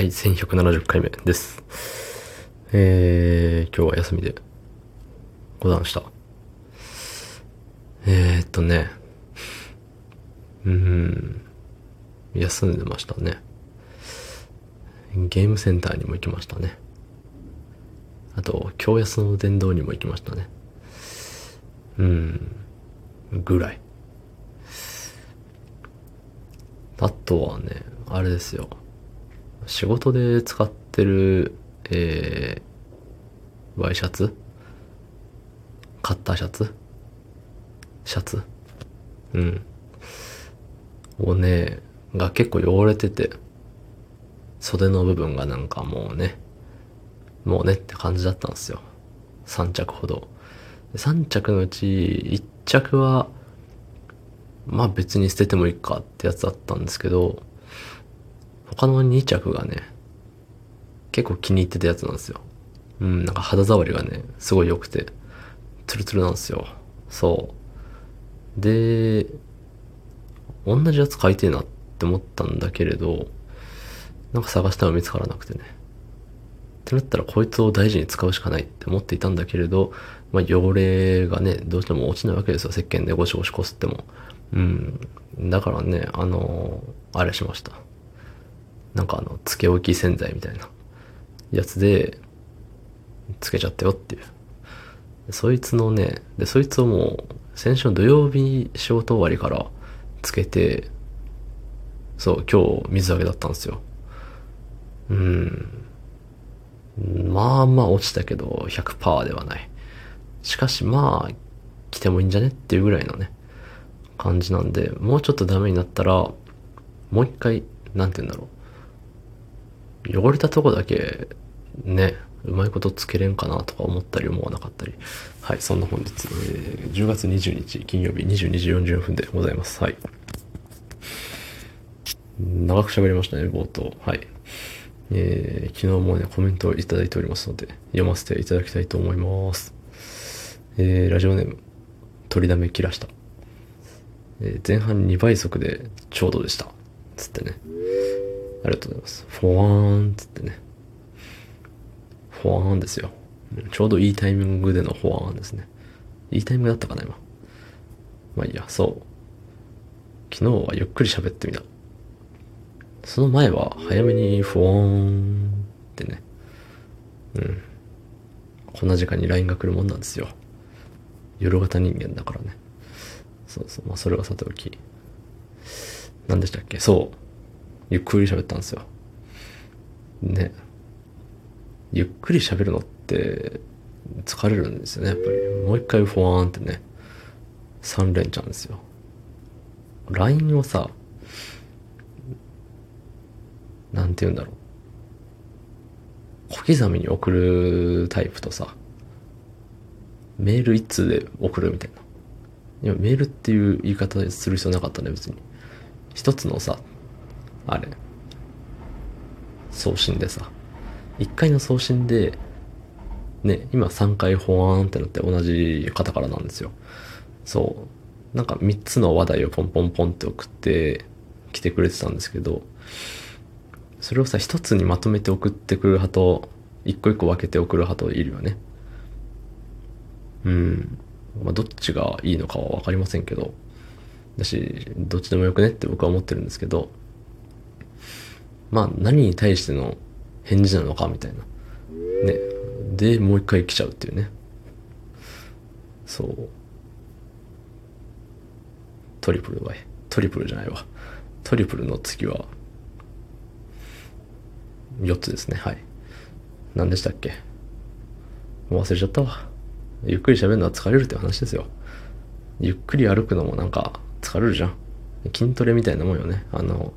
はい、1170回目です。えー、今日は休みで、ござんした。えーっとね、うん、休んでましたね。ゲームセンターにも行きましたね。あと、京安の電動にも行きましたね。うん、ぐらい。あとはね、あれですよ。仕事で使ってる、えー、ワイシャツ？カッターシャツ？シャツ？うん。をね、が結構汚れてて、袖の部分がなんかもうね、もうねって感じだったんですよ。3着ほど。3着のうち1着は、まあ別に捨ててもいいかってやつだったんですけど、他の2着がね、結構気に入ってたやつなんですよ。うん、なんか肌触りがね、すごい良くて、ツルツルなんですよ。そう。で、同じやつ買いてえなって思ったんだけれど、なんか探しても見つからなくてね。ってなったらこいつを大事に使うしかないって思っていたんだけれど、まあ汚れがね、どうしても落ちないわけですよ。石鹸でゴシゴシこすっても。うん。だからね、あのあれしました。なんかあの、つけ置き洗剤みたいなやつで、つけちゃったよっていう。そいつのね、で、そいつをもう、先週の土曜日仕事終わりからつけて、そう、今日水揚げだったんですよ。うん。まあまあ落ちたけど、100%ではない。しかしまあ、来てもいいんじゃねっていうぐらいのね、感じなんで、もうちょっとダメになったら、もう一回、なんて言うんだろう。汚れたとこだけ、ね、うまいことつけれんかなとか思ったり思わなかったり。はい、そんな本日、えー10月20日金曜日22時44分でございます。はい。長く喋りましたね、冒頭。はい。えー昨日もね、コメントをいただいておりますので、読ませていただきたいと思います。えーラジオネーム、取りだめ切らした。えー前半2倍速でちょうどでした。つってね。ありがとうございます。フォワーンっつってね。フォワーンですよ。ちょうどいいタイミングでのフォワーンですね。いいタイミングだったかな、今。まあいいや、そう。昨日はゆっくり喋ってみた。その前は早めにフォワーンってね。うん。こんな時間に LINE が来るもんなんですよ。夜型人間だからね。そうそう。まあそれはさておき。何でしたっけ？そう。ゆっくり喋ったんですよ。ね。ゆっくり喋るのって疲れるんですよね、やっぱり。もう一回フォワーンってね。3連チャンですよ。LINE をさ、なんて言うんだろう。小刻みに送るタイプとさ、メール一通で送るみたいな。いや、メールっていう言い方する必要なかったね、別に。一つのさ、あれ、送信でさ、一回の送信で、ね、今3回ホワーンってなって同じ方からなんですよ。そう。なんか3つの話題をポンポンポンって送って来てくれてたんですけど、それをさ、一つにまとめて送ってくる派と、一個一個分けて送る派といるよね。うん。まあ、どっちがいいのかは分かりませんけど、だし、どっちでもよくねって僕は思ってるんですけど、まあ、何に対しての返事なのかみたいな。ね。で、もう一回来ちゃうっていうね。そう。トリプルは、トリプルじゃないわ。トリプルの次は、4つですね。はい。何でしたっけ？もう忘れちゃったわ。ゆっくり喋るのは疲れるって話ですよ。ゆっくり歩くのもなんか疲れるじゃん。筋トレみたいなもんよね。あの、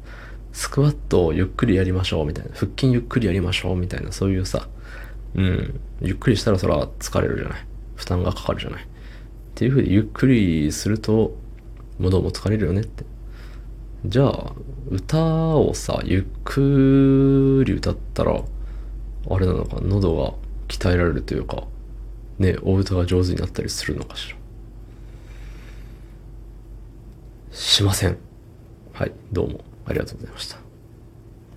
スクワットをゆっくりやりましょうみたいな。腹筋ゆっくりやりましょうみたいな、そういうさ、うん。ゆっくりしたらそら疲れるじゃない。負担がかかるじゃない。っていう風にゆっくりすると、喉も疲れるよねって。じゃあ、歌をさ、ゆっくり歌ったら、あれなのか、喉が鍛えられるというか、ね、お歌が上手になったりするのかしら。しません。はい、どうもありがとうございました。